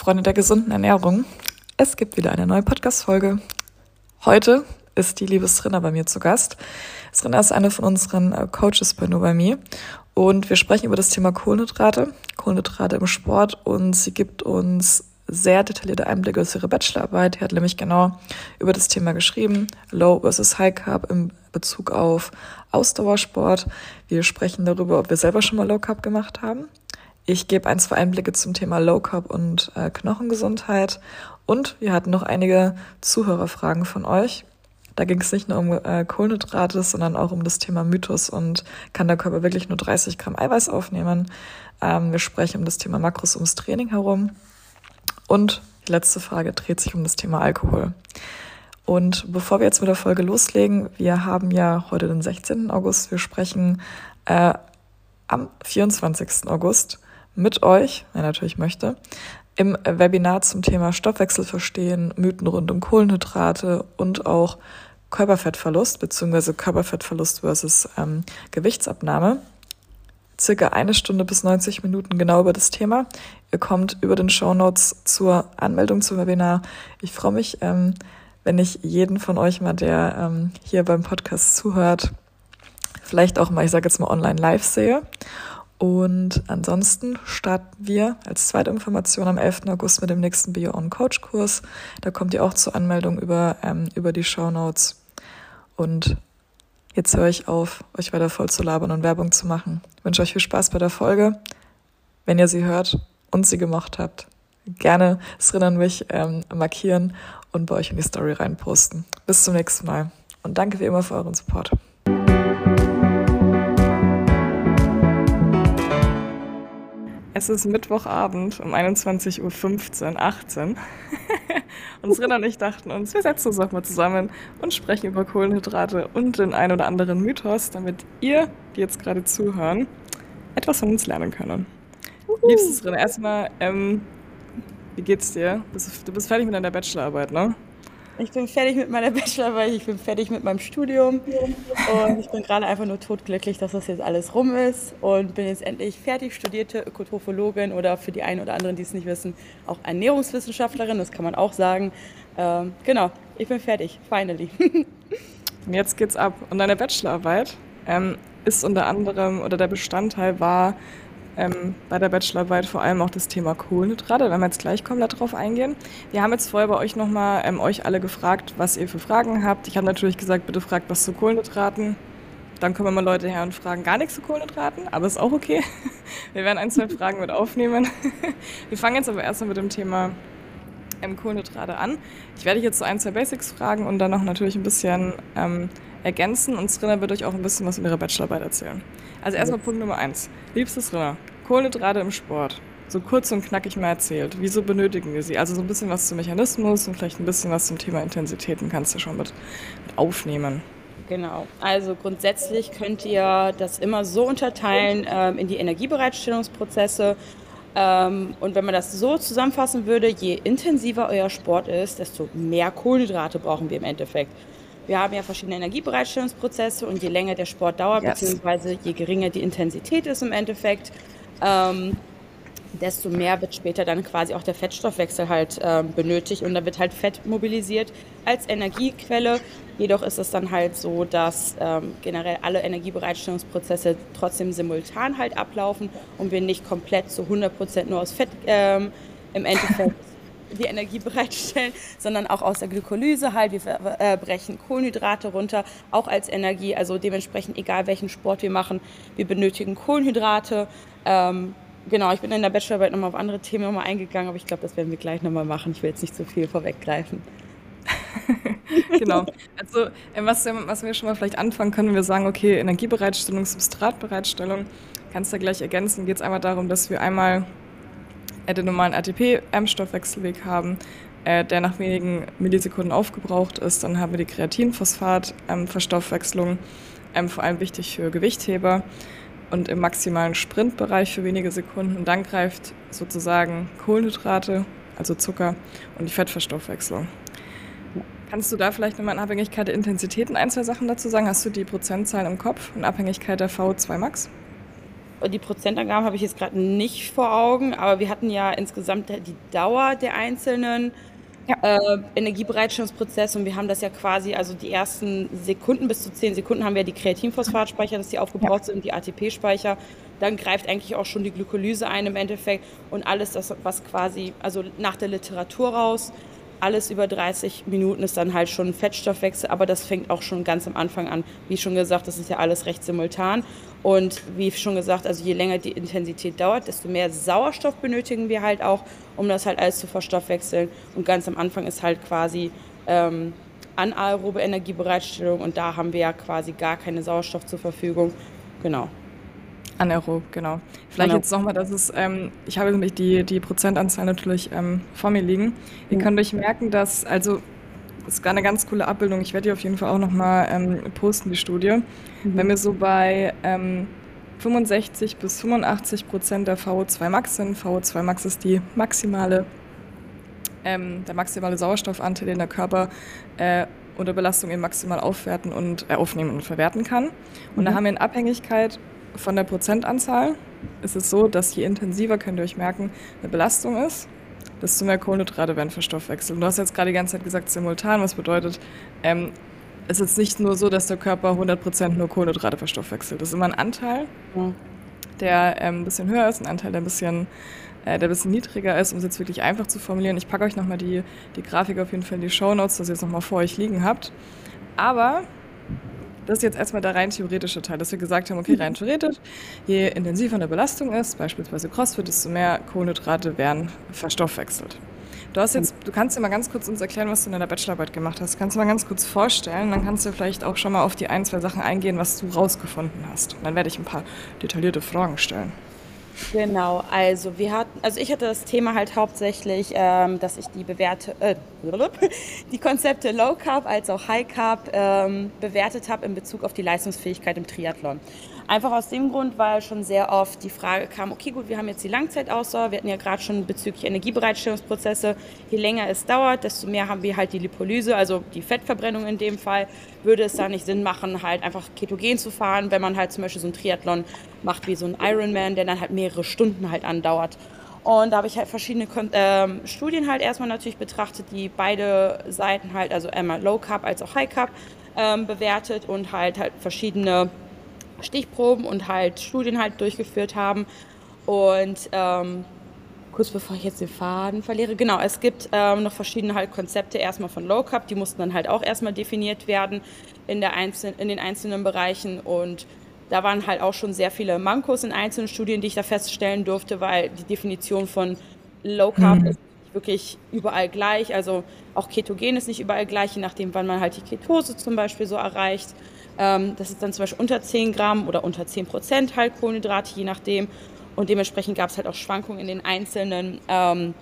Freunde der gesunden Ernährung. Es gibt wieder eine neue Podcast-Folge. Heute ist die liebe Srinna bei mir zu Gast. Srinna ist eine von unseren äh, Coaches bei mir und wir sprechen über das Thema Kohlenhydrate, Kohlenhydrate im Sport und sie gibt uns sehr detaillierte Einblicke aus ihrer Bachelorarbeit. Die hat nämlich genau über das Thema geschrieben, Low versus High Carb im Bezug auf Ausdauersport. Wir sprechen darüber, ob wir selber schon mal Low Carb gemacht haben ich gebe ein, zwei Einblicke zum Thema Low Carb und äh, Knochengesundheit. Und wir hatten noch einige Zuhörerfragen von euch. Da ging es nicht nur um äh, Kohlenhydrate, sondern auch um das Thema Mythos und kann der Körper wirklich nur 30 Gramm Eiweiß aufnehmen. Ähm, wir sprechen um das Thema Makros ums Training herum. Und die letzte Frage dreht sich um das Thema Alkohol. Und bevor wir jetzt mit der Folge loslegen, wir haben ja heute den 16. August. Wir sprechen äh, am 24. August mit euch, wer natürlich möchte, im Webinar zum Thema Stoffwechsel verstehen, Mythen rund um Kohlenhydrate und auch Körperfettverlust bzw. Körperfettverlust versus ähm, Gewichtsabnahme. Circa eine Stunde bis 90 Minuten genau über das Thema. Ihr kommt über den Show Notes zur Anmeldung zum Webinar. Ich freue mich, ähm, wenn ich jeden von euch mal, der ähm, hier beim Podcast zuhört, vielleicht auch mal, ich sage jetzt mal online live sehe. Und ansonsten starten wir als zweite Information am 11. August mit dem nächsten Bio On Coach Kurs. Da kommt ihr auch zur Anmeldung über, ähm, über die Show Notes. Und jetzt höre ich auf, euch weiter voll zu labern und Werbung zu machen. Ich wünsche euch viel Spaß bei der Folge. Wenn ihr sie hört und sie gemacht habt, gerne Srin mich ähm, markieren und bei euch in die Story reinposten. Bis zum nächsten Mal. Und danke wie immer für euren Support. Es ist Mittwochabend um 21.15 Uhr, 18. und Srin und ich dachten uns, wir setzen uns auch mal zusammen und sprechen über Kohlenhydrate und den ein oder anderen Mythos, damit ihr, die jetzt gerade zuhören, etwas von uns lernen können. Uhu. Liebstes Srin, erstmal, ähm, wie geht's dir? Du bist fertig mit deiner Bachelorarbeit, ne? Ich bin fertig mit meiner Bachelorarbeit, ich bin fertig mit meinem Studium und ich bin gerade einfach nur totglücklich, dass das jetzt alles rum ist und bin jetzt endlich fertig studierte Ökotrophologin oder für die einen oder anderen, die es nicht wissen, auch Ernährungswissenschaftlerin, das kann man auch sagen. Ähm, genau, ich bin fertig, finally. Und jetzt geht's ab. Und deine Bachelorarbeit ähm, ist unter anderem, oder der Bestandteil war ähm, bei der Bachelorarbeit vor allem auch das Thema Kohlenhydrate. Da werden wir jetzt gleich komplett drauf eingehen. Wir haben jetzt vorher bei euch nochmal ähm, euch alle gefragt, was ihr für Fragen habt. Ich habe natürlich gesagt, bitte fragt was zu Kohlenhydraten. Dann kommen immer Leute her und fragen gar nichts zu Kohlenhydraten, aber ist auch okay. Wir werden ein, zwei Fragen mit aufnehmen. Wir fangen jetzt aber erstmal mit dem Thema ähm, Kohlenhydrate an. Ich werde jetzt so ein, zwei Basics fragen und dann noch natürlich ein bisschen ähm, ergänzen und Srinna wird euch auch ein bisschen was über ihre Bachelorarbeit erzählen. Also erstmal ja. Punkt Nummer eins. Liebstes Srinna, Kohlenhydrate im Sport. So kurz und knackig mal erzählt. Wieso benötigen wir sie? Also so ein bisschen was zum Mechanismus und vielleicht ein bisschen was zum Thema Intensitäten kannst du schon mit, mit aufnehmen. Genau. Also grundsätzlich könnt ihr das immer so unterteilen ähm, in die Energiebereitstellungsprozesse. Ähm, und wenn man das so zusammenfassen würde, je intensiver euer Sport ist, desto mehr Kohlenhydrate brauchen wir im Endeffekt. Wir haben ja verschiedene Energiebereitstellungsprozesse und je länger der Sport dauert, yes. beziehungsweise je geringer die Intensität ist im Endeffekt, ähm, desto mehr wird später dann quasi auch der Fettstoffwechsel halt ähm, benötigt und da wird halt Fett mobilisiert als Energiequelle. Jedoch ist es dann halt so, dass ähm, generell alle Energiebereitstellungsprozesse trotzdem simultan halt ablaufen und wir nicht komplett zu 100 Prozent nur aus Fett ähm, im Endeffekt die Energie bereitstellen, sondern auch aus der Glykolyse halt. Wir äh, brechen Kohlenhydrate runter, auch als Energie. Also dementsprechend, egal welchen Sport wir machen, wir benötigen Kohlenhydrate. Ähm, genau, ich bin in der Bachelorarbeit nochmal auf andere Themen nochmal eingegangen, aber ich glaube, das werden wir gleich nochmal machen. Ich will jetzt nicht zu viel vorweggreifen. genau. Also, äh, was, was wir schon mal vielleicht anfangen können, wenn wir sagen, okay, Energiebereitstellung, Substratbereitstellung, kannst du ja gleich ergänzen, geht es einmal darum, dass wir einmal den normalen ATP-Stoffwechselweg haben, äh, der nach wenigen Millisekunden aufgebraucht ist. Dann haben wir die Kreatinphosphat-Verstoffwechslung, ähm, vor allem wichtig für Gewichtheber und im maximalen Sprintbereich für wenige Sekunden. Dann greift sozusagen Kohlenhydrate, also Zucker und die Fettverstoffwechslung. Kannst du da vielleicht nochmal in Abhängigkeit der Intensitäten ein, zwei Sachen dazu sagen? Hast du die Prozentzahlen im Kopf in Abhängigkeit der V2 Max? Die Prozentangaben habe ich jetzt gerade nicht vor Augen, aber wir hatten ja insgesamt die Dauer der einzelnen ja. äh, Energiebereitstellungsprozesse und wir haben das ja quasi, also die ersten Sekunden bis zu zehn Sekunden haben wir die Kreatinphosphatspeicher, dass die aufgebraucht ja. sind, die ATP-Speicher. Dann greift eigentlich auch schon die Glykolyse ein im Endeffekt und alles, das, was quasi, also nach der Literatur raus, alles über 30 Minuten ist dann halt schon ein Fettstoffwechsel, aber das fängt auch schon ganz am Anfang an. Wie schon gesagt, das ist ja alles recht simultan. Und wie schon gesagt, also je länger die Intensität dauert, desto mehr Sauerstoff benötigen wir halt auch, um das halt alles zu verstoffwechseln. Und ganz am Anfang ist halt quasi ähm, anaerobe Energiebereitstellung und da haben wir ja quasi gar keine Sauerstoff zur Verfügung. Genau. Anaerob, genau. Vielleicht Anaerob. jetzt nochmal, dass es, ähm, ich habe nämlich die, die Prozentanzahl natürlich ähm, vor mir liegen. Ihr könnt euch merken, dass, also, das ist eine ganz coole Abbildung. Ich werde die auf jeden Fall auch nochmal ähm, posten, die Studie. Mhm. Wenn wir so bei ähm, 65 bis 85 Prozent der VO2 Max sind, VO2 Max ist die maximale, ähm, der maximale Sauerstoffanteil, den der Körper äh, unter Belastung eben maximal aufwerten und äh, aufnehmen und verwerten kann. Und mhm. da haben wir in Abhängigkeit von der Prozentanzahl ist es so, dass je intensiver, könnt ihr euch merken, eine Belastung ist, desto mehr Kohlenhydrate werden verstoffwechselt. Und du hast jetzt gerade die ganze Zeit gesagt, simultan, was bedeutet, ähm, es ist nicht nur so, dass der Körper 100% nur Kohlenhydrate verstoffwechselt. Das ist immer ein Anteil, der ähm, ein bisschen höher ist, ein Anteil, der ein bisschen, äh, der ein bisschen niedriger ist, um es jetzt wirklich einfach zu formulieren. Ich packe euch nochmal die, die Grafik auf jeden Fall in die Show Notes, dass ihr es nochmal vor euch liegen habt. Aber das ist jetzt erstmal der rein theoretische Teil, dass wir gesagt haben, okay, rein theoretisch, je intensiver eine Belastung ist, beispielsweise CrossFit, desto mehr Kohlenhydrate werden verstoffwechselt. Du, hast jetzt, du kannst dir mal ganz kurz uns erklären, was du in deiner Bachelorarbeit gemacht hast. Kannst du mal ganz kurz vorstellen, dann kannst du vielleicht auch schon mal auf die ein, zwei Sachen eingehen, was du rausgefunden hast. dann werde ich ein paar detaillierte Fragen stellen. Genau, also wir hatten, also ich hatte das Thema halt hauptsächlich, ähm, dass ich die bewerte, äh, die Konzepte Low Carb als auch High Carb ähm, bewertet habe in Bezug auf die Leistungsfähigkeit im Triathlon. Einfach aus dem Grund, weil schon sehr oft die Frage kam, okay gut, wir haben jetzt die Langzeitausdauer, wir hatten ja gerade schon bezüglich Energiebereitstellungsprozesse, je länger es dauert, desto mehr haben wir halt die Lipolyse, also die Fettverbrennung in dem Fall, würde es da nicht Sinn machen, halt einfach ketogen zu fahren, wenn man halt zum Beispiel so einen Triathlon macht wie so ein Ironman, der dann halt mehrere Stunden halt andauert. Und da habe ich halt verschiedene ähm, Studien halt erstmal natürlich betrachtet, die beide Seiten halt, also einmal Low Carb als auch High Carb ähm, bewertet und halt halt verschiedene Stichproben und halt Studien halt durchgeführt haben. Und ähm, kurz bevor ich jetzt den Faden verliere, genau, es gibt ähm, noch verschiedene halt Konzepte erstmal von Low Carb, die mussten dann halt auch erstmal definiert werden in, der einzelnen, in den einzelnen Bereichen und da waren halt auch schon sehr viele Mankos in einzelnen Studien, die ich da feststellen durfte, weil die Definition von Low Carb mhm. ist wirklich überall gleich. Also auch Ketogen ist nicht überall gleich, je nachdem, wann man halt die Ketose zum Beispiel so erreicht. Ähm, das ist dann zum Beispiel unter 10 Gramm oder unter 10 Prozent halt Kohlenhydrate, je nachdem. Und dementsprechend gab es halt auch Schwankungen in den einzelnen ähm,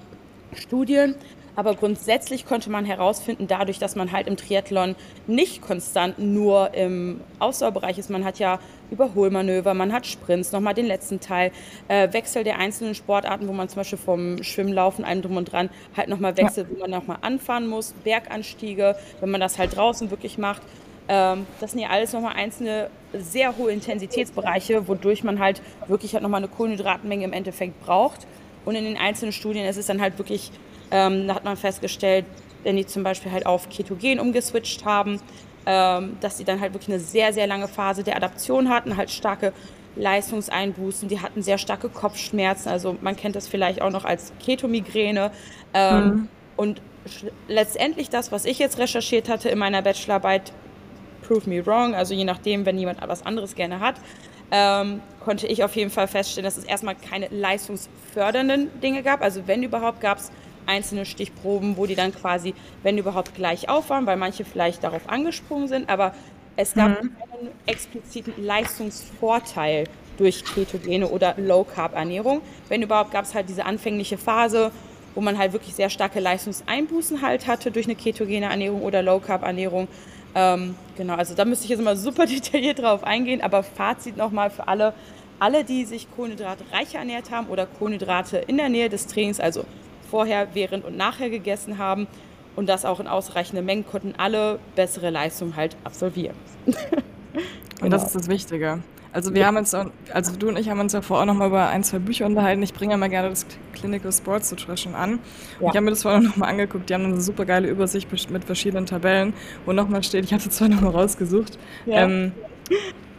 Studien. Aber grundsätzlich konnte man herausfinden, dadurch, dass man halt im Triathlon nicht konstant nur im Ausdauerbereich ist, man hat ja Überholmanöver, man hat Sprints, nochmal den letzten Teil, äh, Wechsel der einzelnen Sportarten, wo man zum Beispiel vom Schwimmlaufen, allem drum und dran, halt nochmal wechselt, ja. wo man nochmal anfahren muss, Berganstiege, wenn man das halt draußen wirklich macht. Ähm, das sind ja alles nochmal einzelne sehr hohe Intensitätsbereiche, wodurch man halt wirklich halt nochmal eine Kohlenhydratmenge im Endeffekt braucht. Und in den einzelnen Studien ist es dann halt wirklich, ähm, da hat man festgestellt, wenn die zum Beispiel halt auf Ketogen umgeswitcht haben, ähm, dass sie dann halt wirklich eine sehr, sehr lange Phase der Adaption hatten, halt starke Leistungseinbußen, die hatten sehr starke Kopfschmerzen, also man kennt das vielleicht auch noch als Ketomigräne. Ähm, mhm. Und letztendlich das, was ich jetzt recherchiert hatte in meiner Bachelorarbeit, prove me wrong, also je nachdem, wenn jemand was anderes gerne hat, ähm, konnte ich auf jeden Fall feststellen, dass es erstmal keine leistungsfördernden Dinge gab. Also wenn überhaupt, gab es einzelne Stichproben, wo die dann quasi, wenn überhaupt, gleich auf waren, weil manche vielleicht darauf angesprungen sind, aber es gab mhm. keinen expliziten Leistungsvorteil durch ketogene oder Low-Carb-Ernährung. Wenn überhaupt, gab es halt diese anfängliche Phase, wo man halt wirklich sehr starke Leistungseinbußen halt hatte durch eine ketogene Ernährung oder Low-Carb-Ernährung. Ähm, genau, also da müsste ich jetzt mal super detailliert drauf eingehen, aber Fazit nochmal für alle, alle, die sich kohlenhydratreicher ernährt haben oder Kohlenhydrate in der Nähe des Trainings, also vorher, während und nachher gegessen haben und das auch in ausreichenden Mengen, konnten alle bessere Leistungen halt absolvieren. und das ist das Wichtige. Also wir haben uns, also du und ich haben uns ja vorher auch noch mal über ein, zwei Bücher unterhalten. Ich bringe ja mal gerne das Clinical Sports Nutrition an. Ja. Ich habe mir das vorher noch mal angeguckt. Die haben eine super geile Übersicht mit verschiedenen Tabellen, wo nochmal steht, ich hatte zwar noch mal rausgesucht, ja. ähm,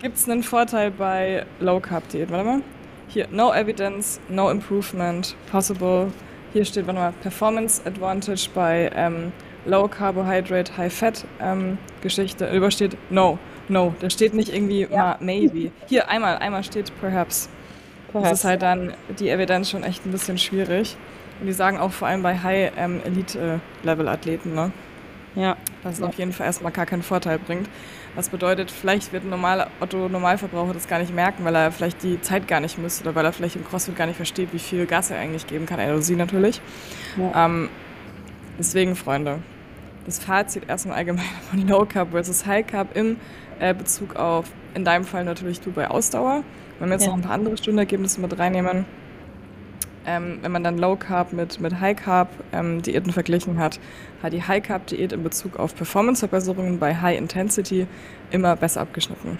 gibt es einen Vorteil bei Low Carb Diät? Warte mal. Hier, no evidence, no improvement, possible. Hier steht, warte mal, Performance Advantage bei ähm, Low Carbohydrate, High Fat ähm, Geschichte. Übersteht no. No, da steht nicht irgendwie ja. maybe. Hier einmal, einmal steht perhaps. perhaps. Das ist halt dann die Evidenz schon echt ein bisschen schwierig. Und die sagen auch vor allem bei High ähm, ne? Ja. Dass es ja. auf jeden Fall erstmal gar keinen Vorteil bringt. Was bedeutet, vielleicht wird ein normaler Otto-Normalverbraucher das gar nicht merken, weil er vielleicht die Zeit gar nicht misst oder weil er vielleicht im CrossFit gar nicht versteht, wie viel Gas er eigentlich geben kann, er oder sie natürlich. Ja. Ähm, deswegen, Freunde, das Fazit erstmal allgemein von Low Carb versus High Carb im äh, Bezug auf, in deinem Fall natürlich du bei Ausdauer. Wenn wir jetzt ja. noch ein paar andere Stundenergebnisse mit reinnehmen, ähm, wenn man dann Low Carb mit, mit High Carb ähm, Diäten verglichen hat, hat die High Carb Diät in Bezug auf Performanceverbesserungen bei High Intensity immer besser abgeschnitten.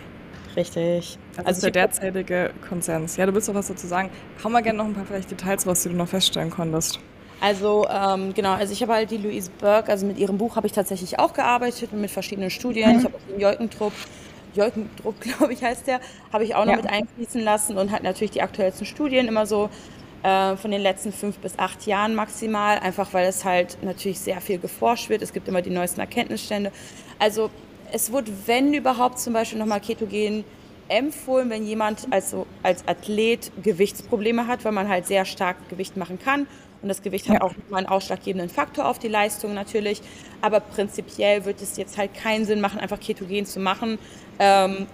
Richtig. Das also ist der derzeitige Konsens. Ja, du willst doch was dazu sagen. Hau mal gerne noch ein paar vielleicht Details raus, die du noch feststellen konntest. Also ähm, genau, also ich habe halt die Louise Burke, also mit ihrem Buch habe ich tatsächlich auch gearbeitet und mit verschiedenen Studien. Mhm. Ich habe auch den Jolkentrupp, Jolkendruck, glaube ich, heißt der, habe ich auch noch ja. mit einfließen lassen und halt natürlich die aktuellsten Studien immer so äh, von den letzten fünf bis acht Jahren maximal, einfach weil es halt natürlich sehr viel geforscht wird. Es gibt immer die neuesten Erkenntnisstände. Also es wurde, wenn überhaupt, zum Beispiel nochmal Ketogen empfohlen, wenn jemand also als Athlet Gewichtsprobleme hat, weil man halt sehr stark Gewicht machen kann und das Gewicht ja. hat auch mal einen ausschlaggebenden Faktor auf die Leistung natürlich. Aber prinzipiell wird es jetzt halt keinen Sinn machen, einfach Ketogen zu machen, ähm,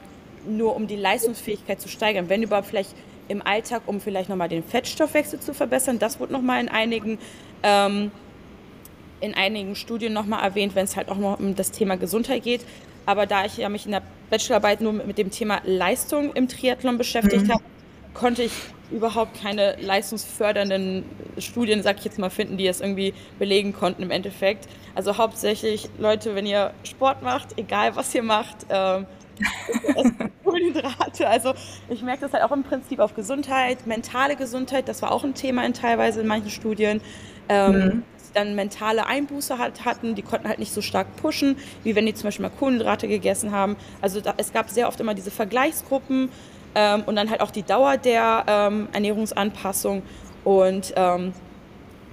nur um die Leistungsfähigkeit zu steigern. Wenn überhaupt vielleicht im Alltag, um vielleicht nochmal den Fettstoffwechsel zu verbessern. Das wird nochmal in einigen, ähm, in einigen Studien nochmal erwähnt, wenn es halt auch noch um das Thema Gesundheit geht. Aber da ich ja mich in der Bachelorarbeit nur mit dem Thema Leistung im Triathlon beschäftigt mhm. habe, konnte ich überhaupt keine leistungsfördernden Studien, sag ich jetzt mal, finden, die es irgendwie belegen konnten im Endeffekt. Also hauptsächlich, Leute, wenn ihr Sport macht, egal was ihr macht, ähm, Kohlenhydrate. Also ich merke das halt auch im Prinzip auf Gesundheit, mentale Gesundheit, das war auch ein Thema in teilweise in manchen Studien. Ähm, mhm. Dann mentale Einbuße halt hatten, die konnten halt nicht so stark pushen, wie wenn die zum Beispiel mal Kohlenhydrate gegessen haben. Also da, es gab sehr oft immer diese Vergleichsgruppen ähm, und dann halt auch die Dauer der ähm, Ernährungsanpassung. Und ähm,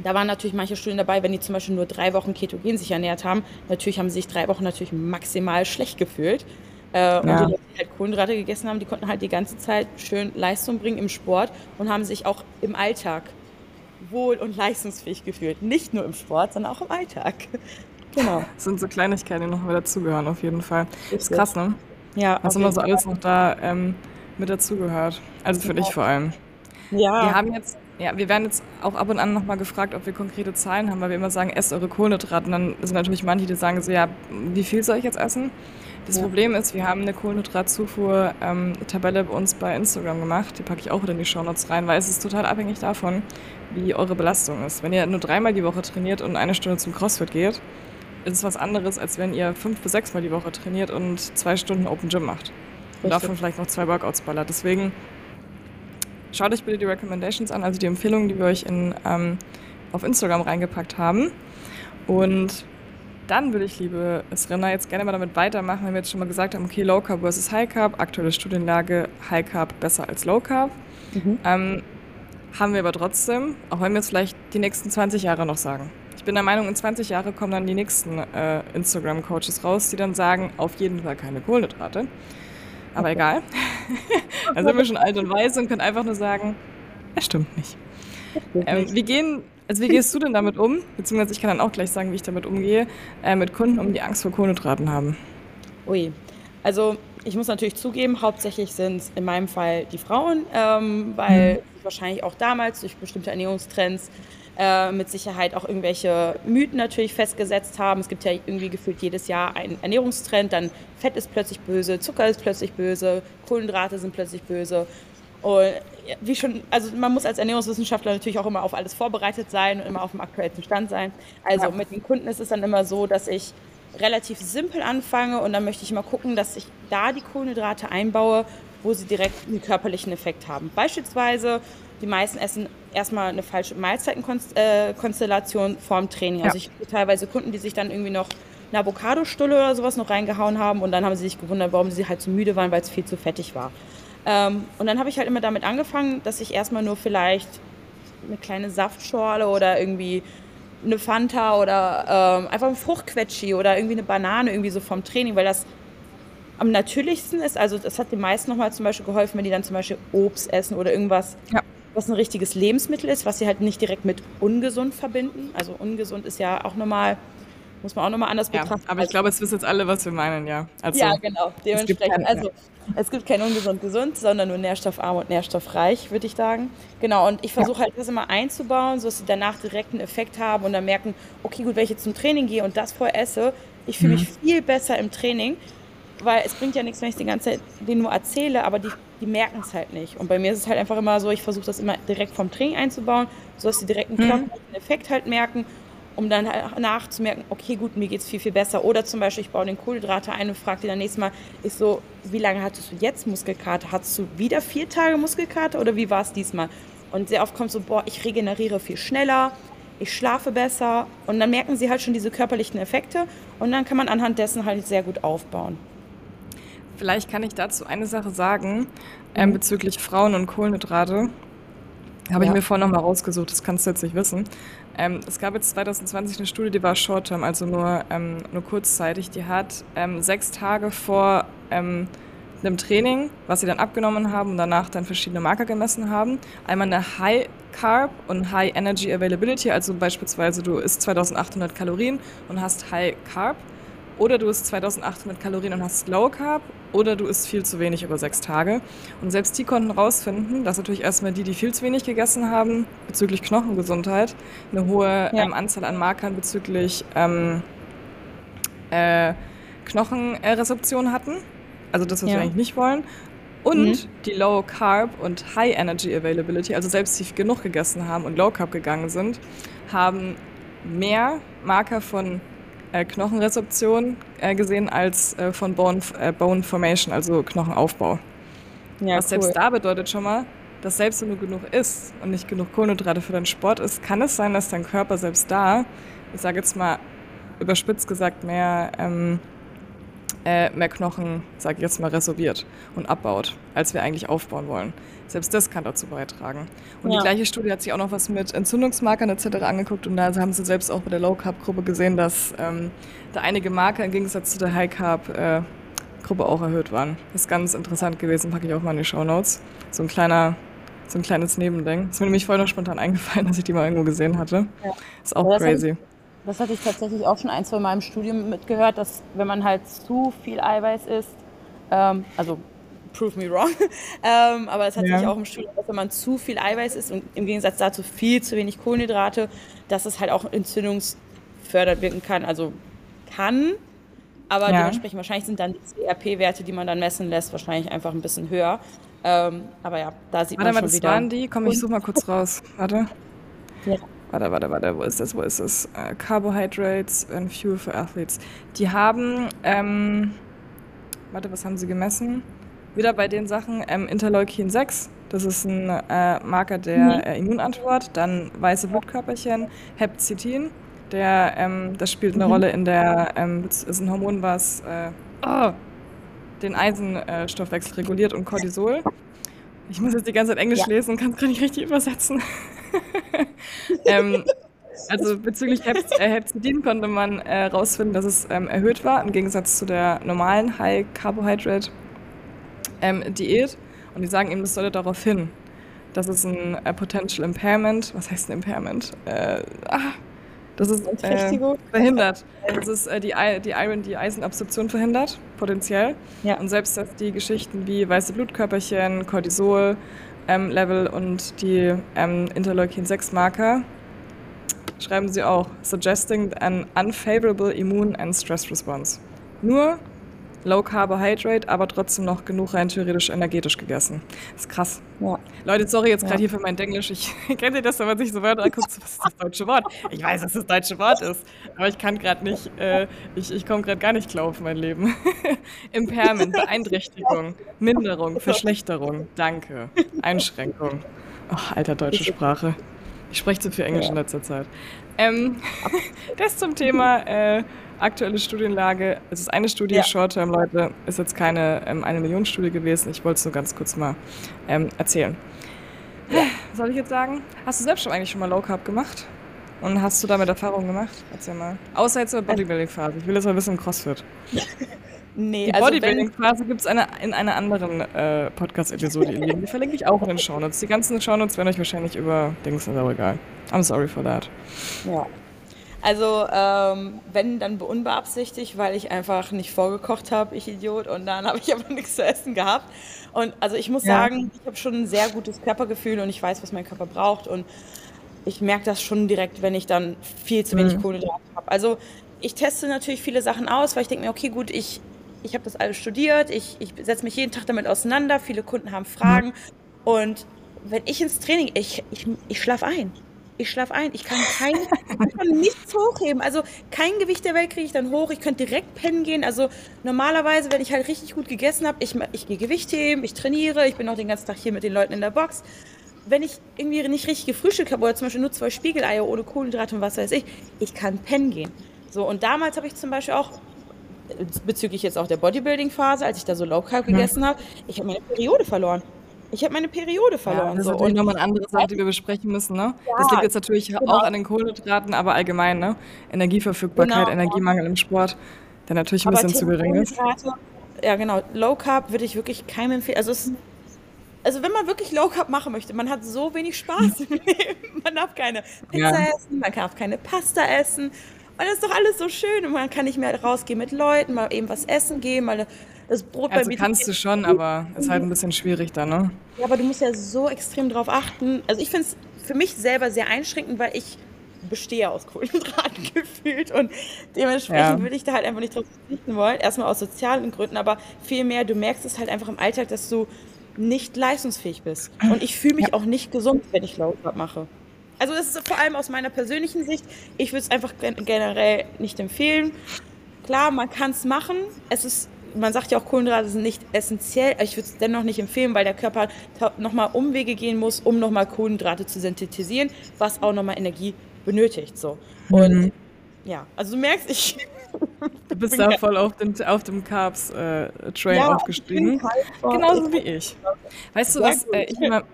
da waren natürlich manche Studien dabei, wenn die zum Beispiel nur drei Wochen Ketogen sich ernährt haben. Natürlich haben sie sich drei Wochen natürlich maximal schlecht gefühlt. Äh, und ja. die Leute, die halt Kohlenhydrate gegessen haben, die konnten halt die ganze Zeit schön Leistung bringen im Sport und haben sich auch im Alltag wohl und leistungsfähig gefühlt. Nicht nur im Sport, sondern auch im Alltag. Genau. Das sind so Kleinigkeiten, die noch mal dazugehören, auf jeden Fall. Ist krass, ne? Ja. Was immer so alles noch da ähm, mit dazugehört. Also für dich vor allem. Ja. Wir haben jetzt, ja, wir werden jetzt auch ab und an nochmal gefragt, ob wir konkrete Zahlen haben, weil wir immer sagen, esst eure Kohlenhydrate. Und dann sind natürlich manche, die sagen so, ja, wie viel soll ich jetzt essen? Das ja. Problem ist, wir haben eine Kohlenhydratzufuhr-Tabelle ähm, bei uns bei Instagram gemacht. Die packe ich auch wieder in die Shownotes rein, weil es ist total abhängig davon, wie eure Belastung ist. Wenn ihr nur dreimal die Woche trainiert und eine Stunde zum CrossFit geht, ist es was anderes, als wenn ihr fünf bis sechsmal die Woche trainiert und zwei Stunden Open Gym macht. Und davon vielleicht noch zwei Workouts ballert. Deswegen schaut euch bitte die Recommendations an, also die Empfehlungen, die wir euch in, ähm, auf Instagram reingepackt haben. Und dann würde ich, liebe Srina, jetzt gerne mal damit weitermachen, wenn wir jetzt schon mal gesagt haben, okay, Low Carb versus High Carb, aktuelle Studienlage, High Carb besser als Low Carb. Mhm. Ähm, haben wir aber trotzdem, auch wenn wir es vielleicht die nächsten 20 Jahre noch sagen. Ich bin der Meinung, in 20 Jahren kommen dann die nächsten äh, Instagram-Coaches raus, die dann sagen, auf jeden Fall keine Kohlenhydrate. Aber egal. da sind wir schon alt und weise und können einfach nur sagen, es stimmt nicht. Ähm, wie gehen also wie gehst du denn damit um? Beziehungsweise ich kann dann auch gleich sagen, wie ich damit umgehe, äh, mit Kunden, um die Angst vor Kohlenhydraten haben. Ui, also ich muss natürlich zugeben, hauptsächlich sind es in meinem Fall die Frauen, ähm, weil mhm. wahrscheinlich auch damals durch bestimmte Ernährungstrends äh, mit Sicherheit auch irgendwelche Mythen natürlich festgesetzt haben. Es gibt ja irgendwie gefühlt jedes Jahr einen Ernährungstrend, dann Fett ist plötzlich böse, Zucker ist plötzlich böse, Kohlenhydrate sind plötzlich böse. Und wie schon, also man muss als Ernährungswissenschaftler natürlich auch immer auf alles vorbereitet sein und immer auf dem aktuellsten Stand sein. Also mit den Kunden ist es dann immer so, dass ich relativ simpel anfange und dann möchte ich mal gucken, dass ich da die Kohlenhydrate einbaue, wo sie direkt einen körperlichen Effekt haben. Beispielsweise, die meisten essen erstmal eine falsche Mahlzeitenkonstellation vorm Training. Also ja. ich habe teilweise Kunden, die sich dann irgendwie noch eine Avocado-Stulle oder sowas noch reingehauen haben und dann haben sie sich gewundert, warum sie halt so müde waren, weil es viel zu fettig war. Ähm, und dann habe ich halt immer damit angefangen, dass ich erstmal nur vielleicht eine kleine Saftschorle oder irgendwie eine Fanta oder ähm, einfach ein Fruchtquetschi oder irgendwie eine Banane irgendwie so vom Training, weil das am natürlichsten ist. Also das hat den meisten nochmal zum Beispiel geholfen, wenn die dann zum Beispiel Obst essen oder irgendwas, ja. Was ein richtiges Lebensmittel ist, was sie halt nicht direkt mit ungesund verbinden. Also ungesund ist ja auch nochmal muss man auch nochmal anders ja, betrachten. Aber ich glaube, es wissen jetzt alle, was wir meinen, ja. Also, ja, genau. Dementsprechend. also es gibt kein ungesund gesund, sondern nur nährstoffarm und nährstoffreich, würde ich sagen. Genau, und ich versuche ja. halt das immer einzubauen, sodass sie danach direkt einen Effekt haben und dann merken, okay, gut, wenn ich jetzt zum Training gehe und das vorher esse, ich fühle mhm. mich viel besser im Training, weil es bringt ja nichts, wenn ich die ganze Zeit denen nur erzähle, aber die, die merken es halt nicht. Und bei mir ist es halt einfach immer so, ich versuche das immer direkt vom Training einzubauen, sodass sie direkt einen mhm. körperlichen Effekt halt merken um dann nachzumerken, okay, gut, mir geht es viel, viel besser. Oder zum Beispiel, ich baue den Kohlenhydrate ein und frage dir dann nächstes Mal, ist so, wie lange hattest du jetzt Muskelkater? Hattest du wieder vier Tage Muskelkater oder wie war es diesmal? Und sehr oft kommt so, boah, ich regeneriere viel schneller, ich schlafe besser. Und dann merken sie halt schon diese körperlichen Effekte und dann kann man anhand dessen halt sehr gut aufbauen. Vielleicht kann ich dazu eine Sache sagen mhm. bezüglich Frauen und Kohlenhydrate. Habe ja. ich mir vorhin nochmal rausgesucht, das kannst du jetzt nicht wissen. Ähm, es gab jetzt 2020 eine Studie, die war short-term, also nur, ähm, nur kurzzeitig. Die hat ähm, sechs Tage vor ähm, einem Training, was sie dann abgenommen haben und danach dann verschiedene Marker gemessen haben, einmal eine High Carb und High Energy Availability, also beispielsweise du isst 2800 Kalorien und hast High Carb oder du isst 2800 Kalorien und hast Low Carb oder du isst viel zu wenig über sechs Tage. Und selbst die konnten rausfinden, dass natürlich erstmal die, die viel zu wenig gegessen haben, bezüglich Knochengesundheit, eine hohe ja. ähm, Anzahl an Markern bezüglich ähm, äh, Knochenresorption hatten. Also das, was ja. wir eigentlich nicht wollen. Und mhm. die Low Carb und High Energy Availability, also selbst die genug gegessen haben und Low Carb gegangen sind, haben mehr Marker von Knochenresorption äh, gesehen als äh, von Bone, äh, Bone Formation, also Knochenaufbau. Ja, Was cool. selbst da bedeutet schon mal, dass selbst wenn du genug isst und nicht genug Kohlenhydrate für deinen Sport isst, kann es sein, dass dein Körper selbst da, ich sage jetzt mal überspitzt gesagt, mehr, ähm, äh, mehr Knochen, sage ich jetzt mal, resorbiert und abbaut, als wir eigentlich aufbauen wollen. Selbst das kann dazu beitragen. Und ja. die gleiche Studie hat sich auch noch was mit Entzündungsmarkern etc. angeguckt und da haben sie selbst auch bei der Low Carb Gruppe gesehen, dass ähm, da einige Marker im Gegensatz zu der High Carb äh, Gruppe auch erhöht waren. Das ist ganz interessant gewesen, packe ich auch mal in die Show Notes. So ein kleiner so ein kleines Nebending. Ist mir nämlich voll noch spontan eingefallen, dass ich die mal irgendwo gesehen hatte. Ja. Ist auch das crazy. Ich, das hatte ich tatsächlich auch schon ein, zwei Mal im Studium mitgehört, dass wenn man halt zu viel Eiweiß isst, ähm, also prove me wrong. ähm, aber es hat ja. sich auch im Studium, dass wenn man zu viel Eiweiß isst und im Gegensatz dazu viel zu wenig Kohlenhydrate, dass es halt auch entzündungsfördernd wirken kann. Also kann, aber ja. dementsprechend wahrscheinlich sind dann die CRP-Werte, die man dann messen lässt, wahrscheinlich einfach ein bisschen höher. Ähm, aber ja, da sieht warte, man schon das wieder. waren die? Komm, ich suche mal kurz raus. Warte. Ja. Warte, warte, warte, wo ist das, wo ist das? Uh, Carbohydrates and Fuel for Athletes. Die haben, ähm, warte, was haben sie gemessen? wieder bei den Sachen ähm, Interleukin 6, das ist ein äh, Marker der mhm. äh, Immunantwort, dann weiße Blutkörperchen, Hepzitin, der, ähm, das spielt eine mhm. Rolle in der, ähm, ist ein Hormon, was äh, oh, den Eisenstoffwechsel reguliert und Cortisol. Ich muss jetzt die ganze Zeit Englisch ja. lesen und kann es gar nicht richtig übersetzen. ähm, also bezüglich Hep äh, konnte man herausfinden, äh, dass es ähm, erhöht war, im Gegensatz zu der normalen High Carbohydrate ähm, Diät und die sagen ihm, das solle darauf hin. Das ist ein äh, Potential Impairment. Was heißt ein Impairment? Äh, ah, das ist äh, verhindert. Das ist äh, die, die Iron, die Eisenabsorption verhindert, potenziell. Ja. Und selbst dass die Geschichten wie weiße Blutkörperchen, Cortisol, Level und die ähm, Interleukin-6-Marker schreiben sie auch, suggesting an unfavorable immune and stress response. Nur Low Carbohydrate, aber trotzdem noch genug rein theoretisch energetisch gegessen. Das ist krass. Ja. Leute, sorry jetzt gerade ja. hier für mein Englisch. Ich kenne das, wenn man sich so Wörter anguckt, was ist das deutsche Wort? Ich weiß, dass das deutsche Wort ist, aber ich kann gerade nicht, äh, ich, ich komme gerade gar nicht klar auf mein Leben. Impairment, Beeinträchtigung, Minderung, Verschlechterung, Danke, Einschränkung. Ach, alter deutsche Sprache. Ich spreche zu viel Englisch ja. in letzter Zeit. Ähm, das zum Thema äh, aktuelle Studienlage. Es ist eine Studie, ja. Short-Term, Leute, ist jetzt keine ähm, eine Million Studie gewesen. Ich wollte es nur ganz kurz mal ähm, erzählen. Ja. Was soll ich jetzt sagen? Hast du selbst schon eigentlich schon mal Low Carb gemacht? Und hast du damit Erfahrungen gemacht? Erzähl mal. Außer jetzt in der Bodybuilding-Phase. Ich will jetzt mal wissen im CrossFit. Nee, die also Bodybuilding-Phase gibt es eine, in einer anderen äh, Podcast-Episode, Die verlinke ich auch in den Shownotes. Die ganzen Shownotes werden euch wahrscheinlich über Dings, ist aber egal. I'm sorry for that. Ja. Also, ähm, wenn, dann unbeabsichtigt, weil ich einfach nicht vorgekocht habe, ich Idiot, und dann habe ich aber nichts zu essen gehabt. Und also ich muss ja. sagen, ich habe schon ein sehr gutes Körpergefühl und ich weiß, was mein Körper braucht. Und ich merke das schon direkt, wenn ich dann viel zu wenig mhm. Kohlenhydrate habe. Also ich teste natürlich viele Sachen aus, weil ich denke mir, okay, gut, ich ich habe das alles studiert, ich, ich setze mich jeden Tag damit auseinander, viele Kunden haben Fragen und wenn ich ins Training, ich, ich, ich schlafe ein. Ich schlafe ein. Ich kann, kein, ich kann nichts hochheben. Also kein Gewicht der Welt kriege ich dann hoch. Ich könnte direkt pennen gehen. Also normalerweise, wenn ich halt richtig gut gegessen habe, ich, ich gehe Gewicht heben, ich trainiere, ich bin auch den ganzen Tag hier mit den Leuten in der Box. Wenn ich irgendwie nicht richtig gefrühstückt habe oder zum Beispiel nur zwei Spiegeleier ohne Kohlenhydrate und was weiß ich, ich kann pennen gehen. So, und damals habe ich zum Beispiel auch bezüglich jetzt auch der Bodybuilding-Phase, als ich da so Low Carb mhm. gegessen habe, ich habe meine Periode verloren. Ich habe meine Periode verloren. Ja, das ist so. nochmal eine andere Sache, die wir besprechen müssen. Ne? Ja, das liegt jetzt natürlich genau. auch an den Kohlenhydraten, aber allgemein. Ne? Energieverfügbarkeit, genau. Energiemangel im Sport, der natürlich ein aber bisschen zu gering ist. Ja, genau. Low Carb würde ich wirklich keinem empfehlen. Also, es, also, wenn man wirklich Low Carb machen möchte, man hat so wenig Spaß im Leben. Man darf keine Pizza ja. essen, man darf keine Pasta essen. Und das ist doch alles so schön. Und man kann nicht mehr rausgehen mit Leuten, mal eben was essen gehen, mal das Brot also bei mir. kannst du schon, aber ist halt ein bisschen schwierig dann, ne? Ja, aber du musst ja so extrem drauf achten. Also ich finde es für mich selber sehr einschränkend, weil ich bestehe aus Kohlenhydraten gefühlt und dementsprechend ja. würde ich da halt einfach nicht drauf verzichten wollen. Erstmal aus sozialen Gründen, aber vielmehr, du merkst es halt einfach im Alltag, dass du nicht leistungsfähig bist. Und ich fühle mich ja. auch nicht gesund, wenn ich Low Carb mache. Also das ist vor allem aus meiner persönlichen Sicht. Ich würde es einfach generell nicht empfehlen. Klar, man kann es machen. Es ist, man sagt ja auch, Kohlenhydrate sind nicht essentiell. Ich würde es dennoch nicht empfehlen, weil der Körper nochmal Umwege gehen muss, um nochmal Kohlenhydrate zu synthetisieren, was auch nochmal Energie benötigt. So. Und mhm. ja, also du merkst, ich Du bist da voll auf, den, auf dem Carbs-Train äh, ja, aufgestiegen. Genauso wie ich. Weißt du, was, äh, ich immer,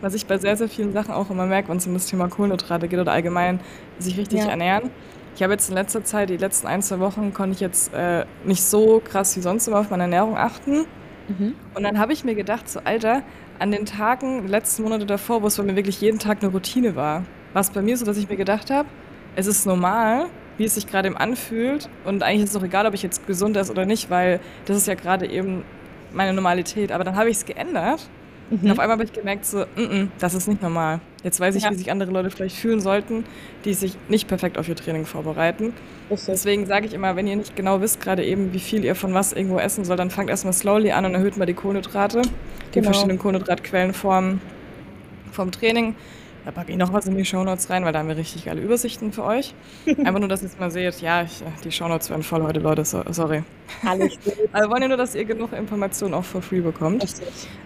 was ich bei sehr, sehr vielen Sachen auch immer merke, wenn es um das Thema Kohlenhydrate geht oder allgemein sich richtig ja. ernähren? Ich habe jetzt in letzter Zeit, die letzten ein, zwei Wochen, konnte ich jetzt äh, nicht so krass wie sonst immer auf meine Ernährung achten. Mhm. Und dann habe ich mir gedacht, so Alter, an den Tagen, letzten Monate davor, wo es bei mir wirklich jeden Tag eine Routine war, war es bei mir so, dass ich mir gedacht habe, es ist normal, wie es sich gerade eben anfühlt. Und eigentlich ist es auch egal, ob ich jetzt gesund ist oder nicht, weil das ist ja gerade eben meine Normalität. Aber dann habe ich es geändert. Mhm. Und auf einmal habe ich gemerkt, so, n -n, das ist nicht normal. Jetzt weiß ich, ja. wie sich andere Leute vielleicht fühlen sollten, die sich nicht perfekt auf ihr Training vorbereiten. Deswegen sage ich immer, wenn ihr nicht genau wisst, gerade eben, wie viel ihr von was irgendwo essen sollt, dann fangt erstmal slowly an und erhöht mal die Kohlenhydrate, die genau. verschiedenen Kohlenhydratquellenformen vom Training. Da packe ich noch was in die Shownotes rein, weil da haben wir richtig geile Übersichten für euch. Einfach nur, dass ihr es mal seht. Ja, ich, die Shownotes werden voll heute, Leute. So, sorry. Alles gut. Also wollen ja nur, dass ihr genug Informationen auch for free bekommt.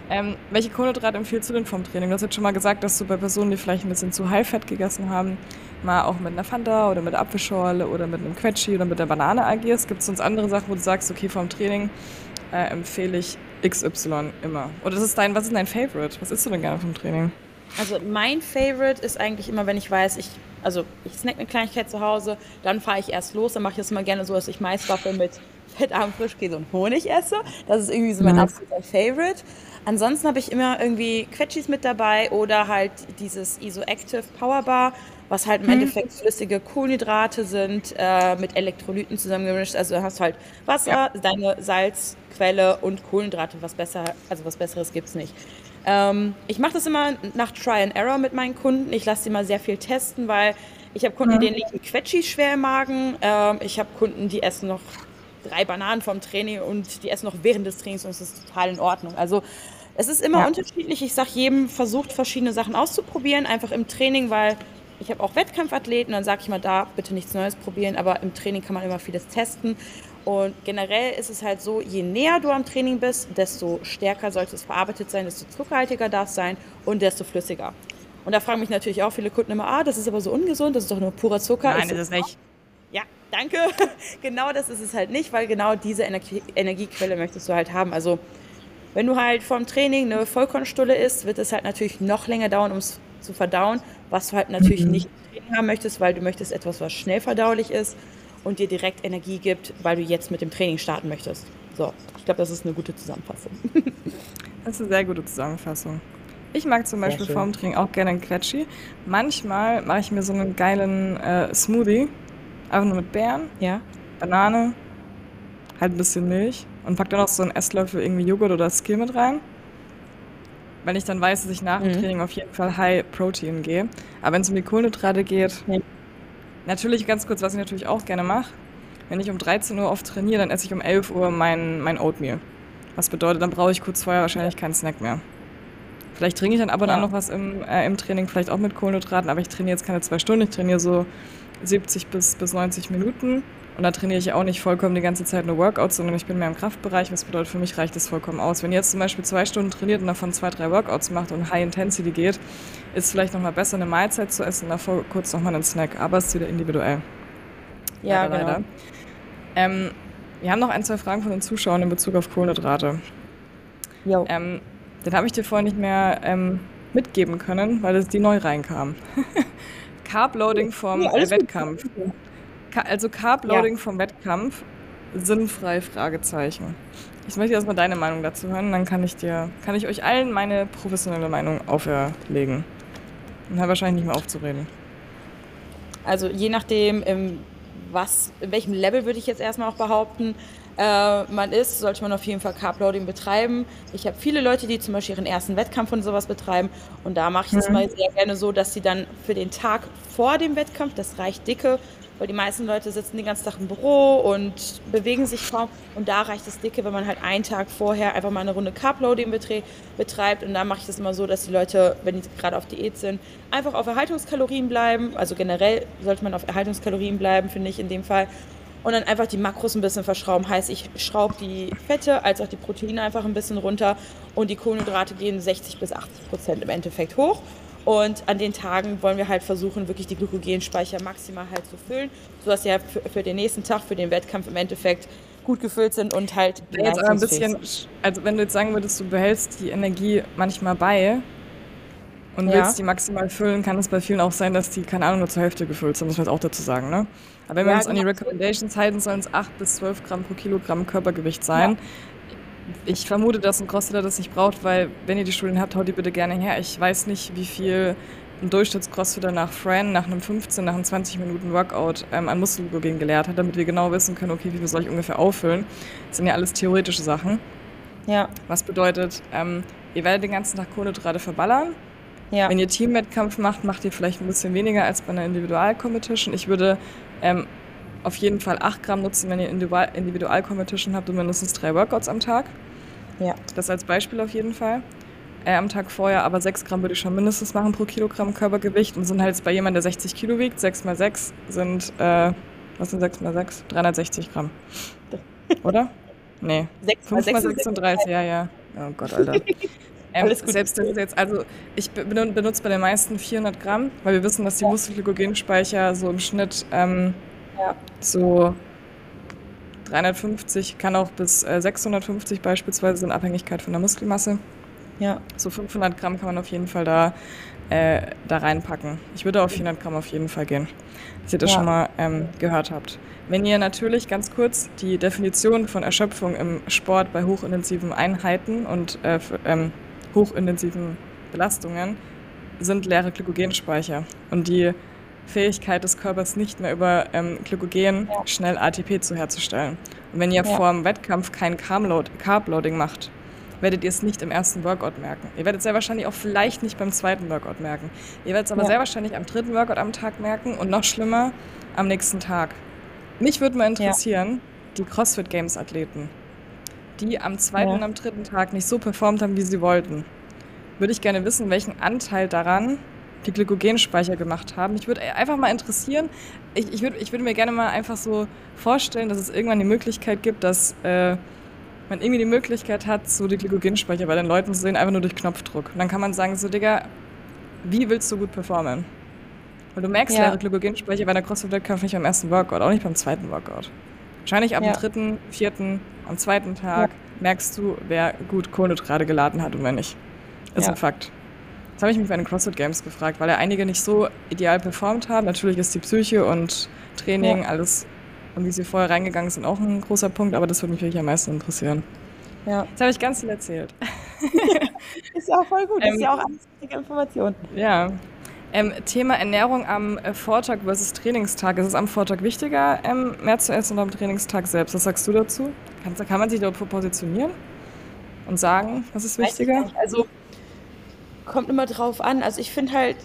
Ähm, welche Kohlenhydrate empfiehlst du denn vom Training? Du hast jetzt schon mal gesagt, dass du bei Personen, die vielleicht ein bisschen zu High-Fat gegessen haben, mal auch mit einer Fanta oder mit Apfelschorle oder mit einem Quetschi oder mit der Banane agierst. Gibt es sonst andere Sachen, wo du sagst, okay, vom Training äh, empfehle ich XY immer? Oder ist dein, was ist dein Favorite? Was isst du denn gerne vom Training? Also mein Favorite ist eigentlich immer, wenn ich weiß, ich, also ich snack eine Kleinigkeit zu Hause, dann fahre ich erst los, dann mache ich das immer gerne so, dass ich Maiswaffel mit fettarmem Frischkäse und Honig esse. Das ist irgendwie so mein nice. absoluter Favorite. Ansonsten habe ich immer irgendwie Quetschis mit dabei oder halt dieses Isoactive Power Bar, was halt im hm. Endeffekt flüssige Kohlenhydrate sind, äh, mit Elektrolyten zusammengemischt. Also du hast halt Wasser, ja. deine Salzquelle und Kohlenhydrate. Was besser, also was Besseres gibt es nicht. Ähm, ich mache das immer nach Try and Error mit meinen Kunden. Ich lasse sie mal sehr viel testen, weil ich habe Kunden, mhm. denen liegen Quetschis schwer im Magen. Ähm, ich habe Kunden, die essen noch drei Bananen vom Training und die essen noch während des Trainings und es ist total in Ordnung. Also es ist immer ja. unterschiedlich. Ich sage jedem, versucht verschiedene Sachen auszuprobieren, einfach im Training, weil ich habe auch Wettkampfathleten, dann sage ich mal da, bitte nichts Neues probieren, aber im Training kann man immer vieles testen. Und generell ist es halt so, je näher du am Training bist, desto stärker sollte es verarbeitet sein, desto zuckerhaltiger darf es sein und desto flüssiger. Und da fragen mich natürlich auch viele Kunden immer, ah, das ist aber so ungesund, das ist doch nur purer Zucker. Nein, ist es nicht. Ja, danke. genau das ist es halt nicht, weil genau diese Energie Energiequelle möchtest du halt haben. Also wenn du halt vom Training eine Vollkornstulle isst, wird es halt natürlich noch länger dauern, um es zu verdauen, was du halt natürlich mhm. nicht im Training haben möchtest, weil du möchtest etwas, was schnell verdaulich ist und dir direkt Energie gibt, weil du jetzt mit dem Training starten möchtest. So, ich glaube, das ist eine gute Zusammenfassung. das ist eine sehr gute Zusammenfassung. Ich mag zum Beispiel vorm Training auch gerne einen Quetschi. Manchmal mache ich mir so einen geilen äh, Smoothie, einfach nur mit Beeren, ja. Banane, halt ein bisschen Milch und pack dann noch so einen Esslöffel irgendwie Joghurt oder Skill mit rein. Weil ich dann weiß, dass ich nach dem mhm. Training auf jeden Fall High Protein gehe. Aber wenn es um die Kohlenhydrate geht, ja. Natürlich ganz kurz, was ich natürlich auch gerne mache. Wenn ich um 13 Uhr oft trainiere, dann esse ich um 11 Uhr mein, mein Oatmeal. Was bedeutet, dann brauche ich kurz vorher wahrscheinlich keinen Snack mehr. Vielleicht trinke ich dann ab und ja. an noch was im, äh, im Training, vielleicht auch mit Kohlenhydraten, aber ich trainiere jetzt keine zwei Stunden, ich trainiere so 70 bis, bis 90 Minuten. Und da trainiere ich auch nicht vollkommen die ganze Zeit nur Workouts, sondern ich bin mehr im Kraftbereich. Was bedeutet, für mich reicht das vollkommen aus. Wenn ihr jetzt zum Beispiel zwei Stunden trainiert und davon zwei, drei Workouts macht und High Intensity geht, ist vielleicht nochmal besser, eine Mahlzeit zu essen, davor kurz nochmal einen Snack. Aber es ist wieder individuell. Ja, leider, genau. Leider. Ähm, wir haben noch ein, zwei Fragen von den Zuschauern in Bezug auf Kohlenhydrate. Jo. Ähm, den habe ich dir vorher nicht mehr ähm, mitgeben können, weil es die neu reinkam. Carb-Loading vom ja, Wettkampf. Gut also Carb-Loading ja. vom Wettkampf, sinnfrei, Fragezeichen. Ich möchte erstmal deine Meinung dazu hören, dann kann ich dir, kann ich euch allen meine professionelle Meinung auferlegen. Und habe wahrscheinlich nicht mehr aufzureden. Also je nachdem, im, was, in welchem Level würde ich jetzt erstmal auch behaupten, äh, man ist, sollte man auf jeden Fall Carb-Loading betreiben. Ich habe viele Leute, die zum Beispiel ihren ersten Wettkampf und sowas betreiben. Und da mache ich es mhm. mal sehr gerne so, dass sie dann für den Tag vor dem Wettkampf, das reicht dicke, weil die meisten Leute sitzen den ganzen Tag im Büro und bewegen sich kaum. Und da reicht es dicke, wenn man halt einen Tag vorher einfach mal eine Runde Carb-Loading betreibt. Und da mache ich das immer so, dass die Leute, wenn die gerade auf Diät sind, einfach auf Erhaltungskalorien bleiben. Also generell sollte man auf Erhaltungskalorien bleiben, finde ich in dem Fall. Und dann einfach die Makros ein bisschen verschrauben. Heißt, ich schraube die Fette als auch die Proteine einfach ein bisschen runter und die Kohlenhydrate gehen 60 bis 80 Prozent im Endeffekt hoch. Und an den Tagen wollen wir halt versuchen, wirklich die Glykogenspeicher maximal halt zu füllen, sodass sie halt für, für den nächsten Tag, für den Wettkampf im Endeffekt gut gefüllt sind und halt jetzt aber ein bisschen, also wenn du jetzt sagen würdest, du behältst die Energie manchmal bei und ja. willst die maximal füllen, kann es bei vielen auch sein, dass die, keine Ahnung, nur zur Hälfte gefüllt sind, muss man jetzt auch dazu sagen, ne? Aber wenn wir uns an die genau. Recommendations halten, sollen es 8 bis 12 Gramm pro Kilogramm Körpergewicht sein. Ja ich vermute, dass ein Crossfitter das nicht braucht, weil wenn ihr die Studien habt, haut die bitte gerne her. Ich weiß nicht, wie viel ein Durchschnitts-Crossfitter nach Fran, nach einem 15, nach einem 20 Minuten Workout ähm, an Muskelglykogen gelehrt hat, damit wir genau wissen können, okay, wie viel soll ich ungefähr auffüllen. Das sind ja alles theoretische Sachen. Ja. Was bedeutet, ähm, ihr werdet den ganzen Tag Kohlenhydrate verballern. Ja. Wenn ihr Teamwettkampf macht, macht ihr vielleicht ein bisschen weniger als bei einer Individual-Competition. Ich würde ähm, auf jeden Fall 8 Gramm nutzen, wenn ihr Individual-Competition habt und mindestens drei Workouts am Tag. Ja. Das als Beispiel auf jeden Fall. Äh, am Tag vorher, aber 6 Gramm würde ich schon mindestens machen pro Kilogramm Körpergewicht und sind halt jetzt bei jemandem, der 60 Kilo wiegt, 6 mal 6 sind, äh, was sind 6 mal 6? 360 Gramm. Oder? Nee. 6 5 mal 36, ja, ja. Oh Gott, Alter. Ähm, selbst das ist jetzt, also ich benutze bei den meisten 400 Gramm, weil wir wissen, dass die. Muskelglykogenspeicher so im Schnitt ähm, ja. so 350, kann auch bis äh, 650 beispielsweise in Abhängigkeit von der Muskelmasse. Ja. So 500 Gramm kann man auf jeden Fall da, äh, da reinpacken. Ich würde auf 400 Gramm auf jeden Fall gehen, dass ihr das ja. schon mal ähm, gehört habt. Wenn ihr natürlich ganz kurz die Definition von Erschöpfung im Sport bei hochintensiven Einheiten und äh, ähm, hochintensiven Belastungen sind leere Glykogenspeicher. Und die Fähigkeit des Körpers nicht mehr über ähm, Glykogen ja. schnell ATP zu herzustellen. Und wenn ihr ja. vor dem Wettkampf kein Carb-Loading macht, werdet ihr es nicht im ersten Workout merken. Ihr werdet es sehr wahrscheinlich auch vielleicht nicht beim zweiten Workout merken. Ihr werdet es aber ja. sehr wahrscheinlich am dritten Workout am Tag merken und noch schlimmer am nächsten Tag. Mich würde mal interessieren, die CrossFit Games Athleten, die am zweiten und am dritten Tag nicht so performt haben, wie sie wollten, würde ich gerne wissen, welchen Anteil daran die Glykogenspeicher gemacht haben. Ich würde einfach mal interessieren, ich, ich, würd, ich würde mir gerne mal einfach so vorstellen, dass es irgendwann die Möglichkeit gibt, dass äh, man irgendwie die Möglichkeit hat, so die Glykogenspeicher bei den Leuten zu sehen, einfach nur durch Knopfdruck. Und dann kann man sagen, so Digga, wie willst du gut performen? Weil du merkst ja. leere Glykogenspeicher bei der CrossFit-Wettkampf nicht beim ersten Workout, auch nicht beim zweiten Workout. Wahrscheinlich ab ja. dem dritten, vierten, am zweiten Tag ja. merkst du, wer gut Kohlenhydrate geladen hat und wer nicht. Ist ein Fakt. Das habe ich mich bei den CrossFit Games gefragt, weil ja einige nicht so ideal performt haben. Natürlich ist die Psyche und Training, alles und wie sie vorher reingegangen sind, auch ein großer Punkt, aber das würde mich wirklich am meisten interessieren. Ja. Jetzt habe ich ganz viel erzählt. ist ja auch voll gut, ähm, ist ja auch alles wichtige Information. Ja. Ähm, Thema Ernährung am äh, Vortag versus Trainingstag. Ist es am Vortag wichtiger, ähm, mehr zu essen oder am Trainingstag selbst? Was sagst du dazu? Kann, kann man sich dafür positionieren und sagen, was ist wichtiger? Also kommt immer drauf an. Also ich finde halt,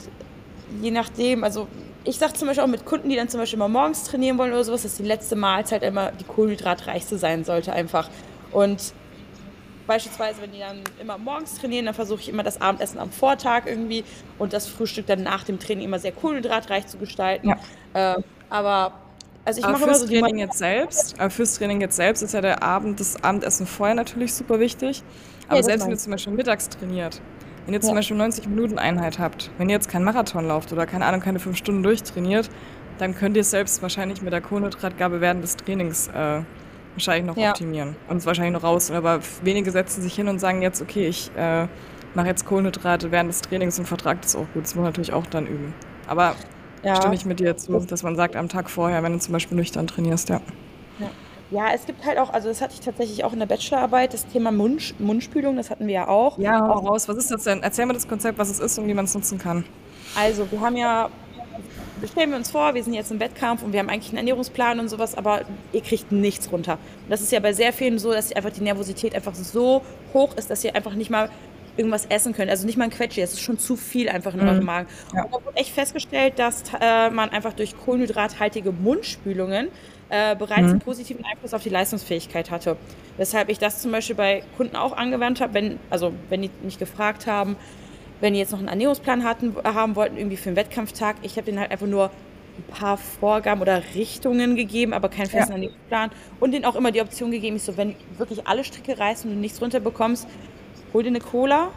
je nachdem, also ich sage zum Beispiel auch mit Kunden, die dann zum Beispiel immer morgens trainieren wollen oder sowas, dass die letzte Mahlzeit immer die kohlenhydratreichste sein sollte einfach. Und beispielsweise, wenn die dann immer morgens trainieren, dann versuche ich immer das Abendessen am Vortag irgendwie und das Frühstück dann nach dem Training immer sehr kohlenhydratreich zu gestalten. Ja. Äh, aber also ich mache immer so Training jetzt selbst, aber fürs Training jetzt selbst ist ja der Abend, das Abendessen vorher natürlich super wichtig. Aber ja, selbst wenn du zum Beispiel mittags trainiert, wenn ihr ja. zum Beispiel 90 Minuten Einheit habt, wenn ihr jetzt keinen Marathon lauft oder keine Ahnung, keine fünf Stunden durchtrainiert, dann könnt ihr es selbst wahrscheinlich mit der Kohlenhydratgabe während des Trainings äh, wahrscheinlich noch ja. optimieren und es wahrscheinlich noch raus. Aber wenige setzen sich hin und sagen jetzt, okay, ich äh, mache jetzt Kohlenhydrate während des Trainings und vertrage das auch gut. Das muss man natürlich auch dann üben. Aber ja. stimme ich mit dir zu, dass man sagt am Tag vorher, wenn du zum Beispiel nüchtern trainierst, ja. ja. Ja, es gibt halt auch, also das hatte ich tatsächlich auch in der Bachelorarbeit, das Thema Mund, Mundspülung, das hatten wir ja auch. Ja, hau raus. Was ist das denn? Erzähl mir das Konzept, was es ist und wie man es nutzen kann. Also, wir haben ja, stellen wir uns vor, wir sind jetzt im Wettkampf und wir haben eigentlich einen Ernährungsplan und sowas, aber ihr kriegt nichts runter. Und das ist ja bei sehr vielen so, dass einfach die Nervosität einfach so hoch ist, dass ihr einfach nicht mal irgendwas essen könnt. Also nicht mal ein Quetschi, das ist schon zu viel einfach in mhm. eurem Magen. Ja. Und da wurde echt festgestellt, dass äh, man einfach durch kohlenhydrathaltige Mundspülungen äh, bereits mhm. einen positiven Einfluss auf die Leistungsfähigkeit hatte. Weshalb ich das zum Beispiel bei Kunden auch angewandt habe, wenn, also wenn die mich gefragt haben, wenn die jetzt noch einen Ernährungsplan hatten, haben wollten, irgendwie für einen Wettkampftag, ich habe denen halt einfach nur ein paar Vorgaben oder Richtungen gegeben, aber keinen festen ja. Ernährungsplan und denen auch immer die Option gegeben, ich so, wenn wirklich alle Stricke reißen und du nichts runterbekommst, hol dir eine Cola,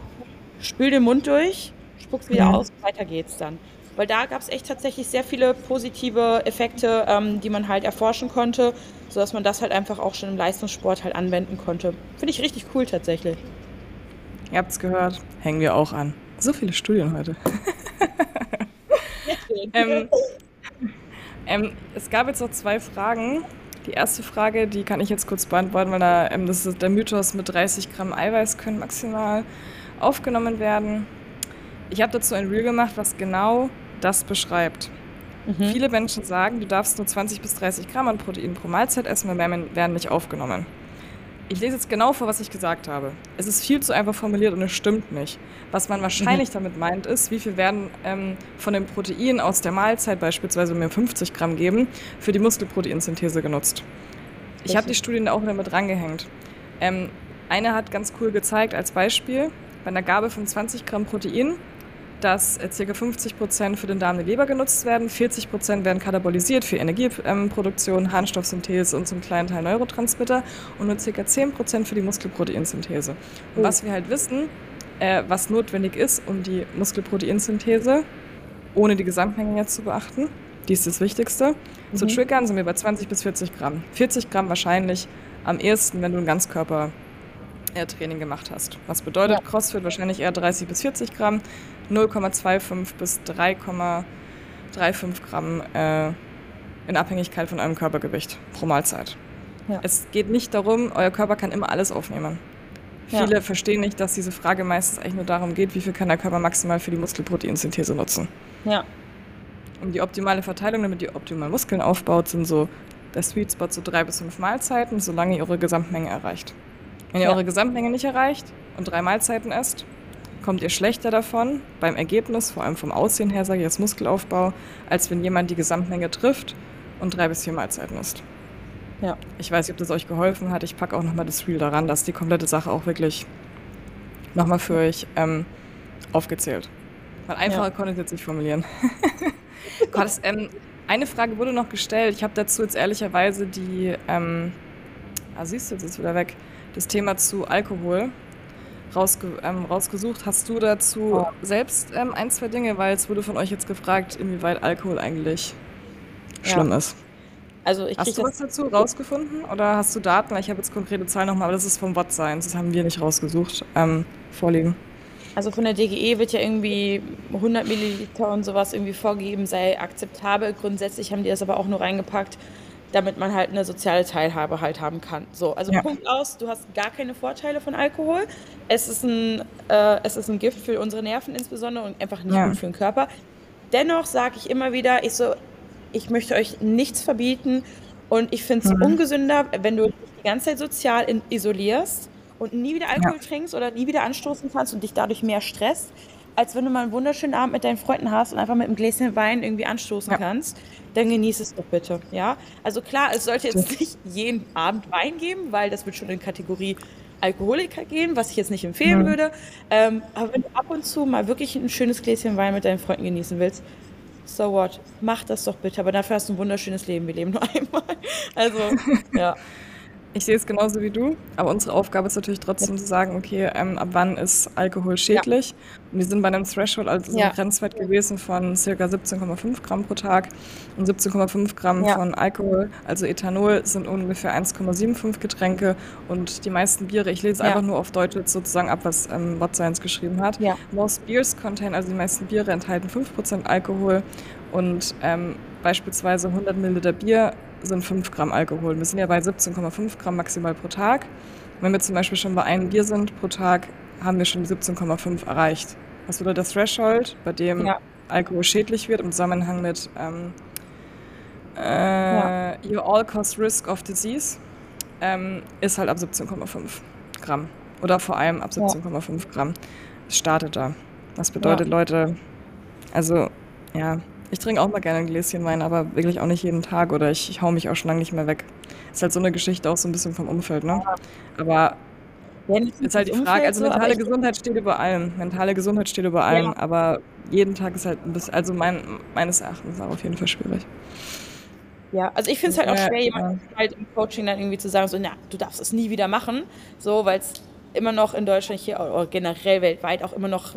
spül den Mund durch, spuck's wieder mhm. aus, weiter geht's dann weil da gab es echt tatsächlich sehr viele positive Effekte, ähm, die man halt erforschen konnte, sodass man das halt einfach auch schon im Leistungssport halt anwenden konnte. Finde ich richtig cool tatsächlich. Ihr habt es gehört, hängen wir auch an. So viele Studien heute. ähm, ähm, es gab jetzt noch zwei Fragen. Die erste Frage, die kann ich jetzt kurz beantworten, weil da, ähm, das ist der Mythos mit 30 Gramm Eiweiß können maximal aufgenommen werden. Ich habe dazu ein Reel gemacht, was genau das beschreibt. Mhm. Viele Menschen sagen, du darfst nur 20 bis 30 Gramm an Protein pro Mahlzeit essen, weil werden nicht aufgenommen. Ich lese jetzt genau vor, was ich gesagt habe. Es ist viel zu einfach formuliert und es stimmt nicht. Was man wahrscheinlich mhm. damit meint, ist, wie viel werden ähm, von dem Protein aus der Mahlzeit, beispielsweise mir 50 Gramm geben, für die Muskelproteinsynthese genutzt. Ich habe die Studien da auch wieder mit rangehängt. Ähm, eine hat ganz cool gezeigt als Beispiel, bei einer Gabe von 20 Gramm Protein dass äh, ca. 50 Prozent für den Darm und die Leber genutzt werden, 40 Prozent werden katabolisiert für Energieproduktion, Harnstoffsynthese und zum kleinen Teil Neurotransmitter und nur ca. 10 Prozent für die Muskelproteinsynthese. Und oh. was wir halt wissen, äh, was notwendig ist, um die Muskelproteinsynthese, ohne die Gesamtmenge jetzt zu beachten, die ist das Wichtigste, mhm. zu triggern, sind wir bei 20 bis 40 Gramm. 40 Gramm wahrscheinlich am ehesten, wenn du einen Ganzkörper Training gemacht hast. Was bedeutet ja. CrossFit? Wahrscheinlich eher 30 bis 40 Gramm, 0,25 bis 3,35 Gramm äh, in Abhängigkeit von eurem Körpergewicht pro Mahlzeit. Ja. Es geht nicht darum, euer Körper kann immer alles aufnehmen. Viele ja. verstehen nicht, dass diese Frage meistens eigentlich nur darum geht, wie viel kann der Körper maximal für die Muskelproteinsynthese nutzen. Ja. Und die optimale Verteilung, damit ihr optimal Muskeln aufbaut, sind so der Sweet Spot so drei bis fünf Mahlzeiten, solange ihr eure Gesamtmenge erreicht. Wenn ihr ja. eure Gesamtmenge nicht erreicht und drei Mahlzeiten esst, kommt ihr schlechter davon beim Ergebnis, vor allem vom Aussehen her, sage ich jetzt Muskelaufbau, als wenn jemand die Gesamtmenge trifft und drei bis vier Mahlzeiten isst. Ja. Ich weiß nicht, ob das euch geholfen hat. Ich packe auch nochmal das Reel daran, dass die komplette Sache auch wirklich nochmal für euch ähm, aufgezählt. Weil einfacher ja. konnte ich jetzt nicht formulieren. Das, ähm, eine Frage wurde noch gestellt. Ich habe dazu jetzt ehrlicherweise die, ähm, ah, siehst du, jetzt ist wieder weg, das Thema zu Alkohol rausge ähm, rausgesucht. Hast du dazu oh. selbst ähm, ein, zwei Dinge, weil es wurde von euch jetzt gefragt, inwieweit Alkohol eigentlich ja. schlimm ist. Also ich hast du was dazu rausgefunden oder hast du Daten? Ich habe jetzt konkrete Zahlen nochmal, aber das ist vom Watt sein. Das haben wir nicht rausgesucht, ähm, vorliegen. Also von der DGE wird ja irgendwie 100 Milliliter und sowas irgendwie vorgegeben, sei akzeptabel. Grundsätzlich haben die das aber auch nur reingepackt, damit man halt eine soziale Teilhabe halt haben kann. So, also ja. Punkt aus, du hast gar keine Vorteile von Alkohol. Es ist ein, äh, es ist ein Gift für unsere Nerven insbesondere und einfach nicht ja. gut für den Körper. Dennoch sage ich immer wieder, ich so, ich möchte euch nichts verbieten und ich finde es mhm. ungesünder, wenn du dich die ganze Zeit sozial isolierst und nie wieder Alkohol ja. trinkst oder nie wieder anstoßen kannst und dich dadurch mehr stresst, als wenn du mal einen wunderschönen Abend mit deinen Freunden hast und einfach mit einem Gläschen Wein irgendwie anstoßen ja. kannst, dann genieß es doch bitte, ja? Also klar, es sollte jetzt nicht jeden Abend Wein geben, weil das wird schon in Kategorie Alkoholiker gehen, was ich jetzt nicht empfehlen mhm. würde. Ähm, aber wenn du ab und zu mal wirklich ein schönes Gläschen Wein mit deinen Freunden genießen willst, so what? Mach das doch bitte, aber dafür hast du ein wunderschönes Leben. Wir leben nur einmal. Also, ja. Ich sehe es genauso wie du, aber unsere Aufgabe ist natürlich trotzdem zu sagen, okay, ähm, ab wann ist Alkohol schädlich? Ja. Und wir sind bei einem Threshold, also ja. einem Grenzwert gewesen von ca. 17,5 Gramm pro Tag. Und 17,5 Gramm ja. von Alkohol, also Ethanol, sind ungefähr 1,75 Getränke. Und die meisten Biere, ich lese einfach nur auf Deutsch jetzt sozusagen ab, was ähm, What Science geschrieben hat. Most beers contain, also die meisten Biere enthalten 5% Alkohol. Und ähm, beispielsweise 100 Milliliter Bier sind 5 Gramm Alkohol. Wir sind ja bei 17,5 Gramm maximal pro Tag. Wenn wir zum Beispiel schon bei einem Bier sind pro Tag, haben wir schon die 17,5 erreicht. Das wurde das Threshold, bei dem ja. Alkohol schädlich wird im Zusammenhang mit ähm, äh, ja. Your All-Cause Risk of Disease, ähm, ist halt ab 17,5 Gramm. Oder vor allem ab 17,5 ja. Gramm. Es startet da. Das bedeutet, Leute, also ja, ich trinke auch mal gerne ein Gläschen Wein, aber wirklich auch nicht jeden Tag oder ich, ich hau mich auch schon lange nicht mehr weg. Ist halt so eine Geschichte auch so ein bisschen vom Umfeld, ne? Aber ja, ist halt die Frage, also mentale so, Gesundheit steht über allem. Mentale Gesundheit steht über allem, ja. aber jeden Tag ist halt ein bisschen, also mein, meines Erachtens auch auf jeden Fall schwierig. Ja, also ich finde es halt auch schwer, jemand ja. halt im Coaching dann irgendwie zu sagen, so, na, du darfst es nie wieder machen, so, weil es immer noch in Deutschland hier oder generell weltweit auch immer noch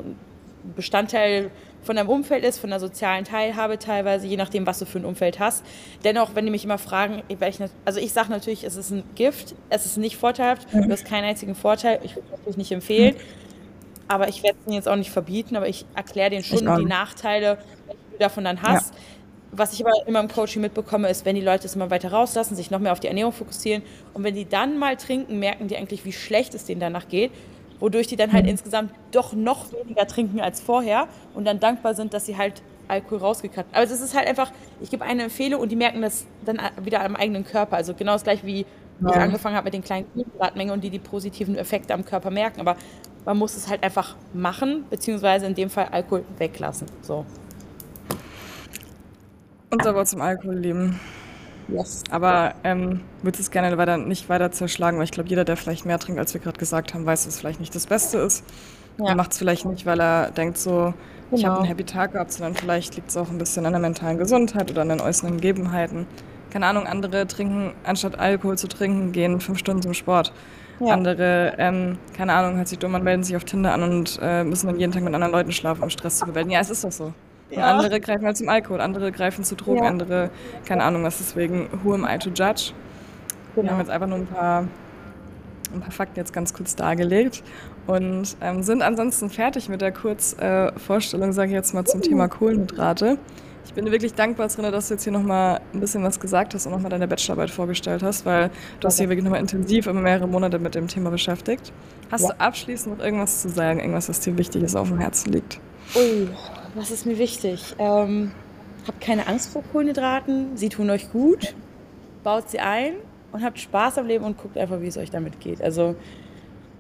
Bestandteil von deinem Umfeld ist, von der sozialen Teilhabe teilweise, je nachdem, was du für ein Umfeld hast. Dennoch, wenn die mich immer fragen, ich, also ich sage natürlich, es ist ein Gift, es ist nicht vorteilhaft, mhm. du hast keinen einzigen Vorteil, ich würde es natürlich nicht empfehlen, mhm. aber ich werde es ihnen jetzt auch nicht verbieten, aber ich erkläre denen schon die Nachteile, die du davon dann hast. Ja. Was ich aber immer im Coaching mitbekomme, ist, wenn die Leute es immer weiter rauslassen, sich noch mehr auf die Ernährung fokussieren und wenn die dann mal trinken, merken die eigentlich, wie schlecht es denen danach geht wodurch die dann halt mhm. insgesamt doch noch weniger trinken als vorher und dann dankbar sind, dass sie halt Alkohol rausgekratzt haben. Also es ist halt einfach, ich gebe eine Empfehlung und die merken das dann wieder am eigenen Körper. Also genau das gleiche wie ja. ich angefangen habe mit den kleinen Kohlenhydratmengen und die die positiven Effekte am Körper merken. Aber man muss es halt einfach machen, beziehungsweise in dem Fall Alkohol weglassen. So. Unser Wort zum Alkohol lieben. Yes. Aber ähm, würde es gerne weiter, nicht weiter zerschlagen, weil ich glaube, jeder, der vielleicht mehr trinkt, als wir gerade gesagt haben, weiß, dass es vielleicht nicht das Beste ist. Ja. Er macht es vielleicht nicht, weil er denkt so, genau. ich habe einen Happy Tag gehabt, sondern vielleicht liegt es auch ein bisschen an der mentalen Gesundheit oder an den äußeren Gegebenheiten. Keine Ahnung, andere trinken, anstatt Alkohol zu trinken, gehen fünf Stunden zum Sport. Ja. Andere, ähm, keine Ahnung, hört sich dumm an, melden sich auf Tinder an und äh, müssen dann jeden Tag mit anderen Leuten schlafen, um Stress zu bewältigen. Ja, es ist doch so. Ja. andere greifen halt zum Alkohol, andere greifen zu Drogen, ja. andere, keine Ahnung was. Deswegen, who am I to judge? Genau. Wir haben jetzt einfach nur ein paar, ein paar Fakten jetzt ganz kurz dargelegt und ähm, sind ansonsten fertig mit der Kurzvorstellung, äh, sage ich jetzt mal, zum Thema Kohlenhydrate. Ich bin wirklich dankbar, Srinne, dass du jetzt hier nochmal ein bisschen was gesagt hast und nochmal deine Bachelorarbeit vorgestellt hast, weil du hast hier wirklich nochmal intensiv über mehrere Monate mit dem Thema beschäftigt. Hast ja. du abschließend noch irgendwas zu sagen, irgendwas, was dir wichtig ist, auf dem Herzen liegt? Ui, was ist mir wichtig? Ähm, habt keine Angst vor Kohlenhydraten, sie tun euch gut, baut sie ein und habt Spaß am Leben und guckt einfach, wie es euch damit geht. Also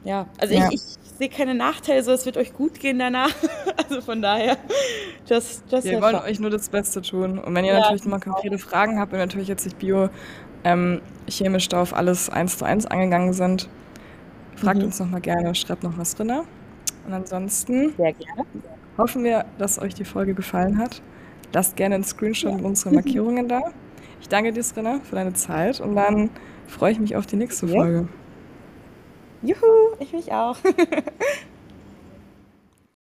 ja, also ja. ich, ich sehe keine Nachteile, so es wird euch gut gehen danach. also von daher, das, das Wir wollen euch nur das Beste tun. Und wenn ihr ja, natürlich mal konkrete Fragen habt und natürlich jetzt nicht Bio ähm, chemisch da auf alles eins zu eins angegangen sind. Fragt mhm. uns nochmal gerne, schreibt noch was drin. Und ansonsten Sehr gerne. Hoffen wir, dass euch die Folge gefallen hat. Lasst gerne einen Screenshot mit unseren Markierungen da. Ich danke dir, Srinna, für deine Zeit und dann freue ich mich auf die nächste Folge. Juhu, ich mich auch.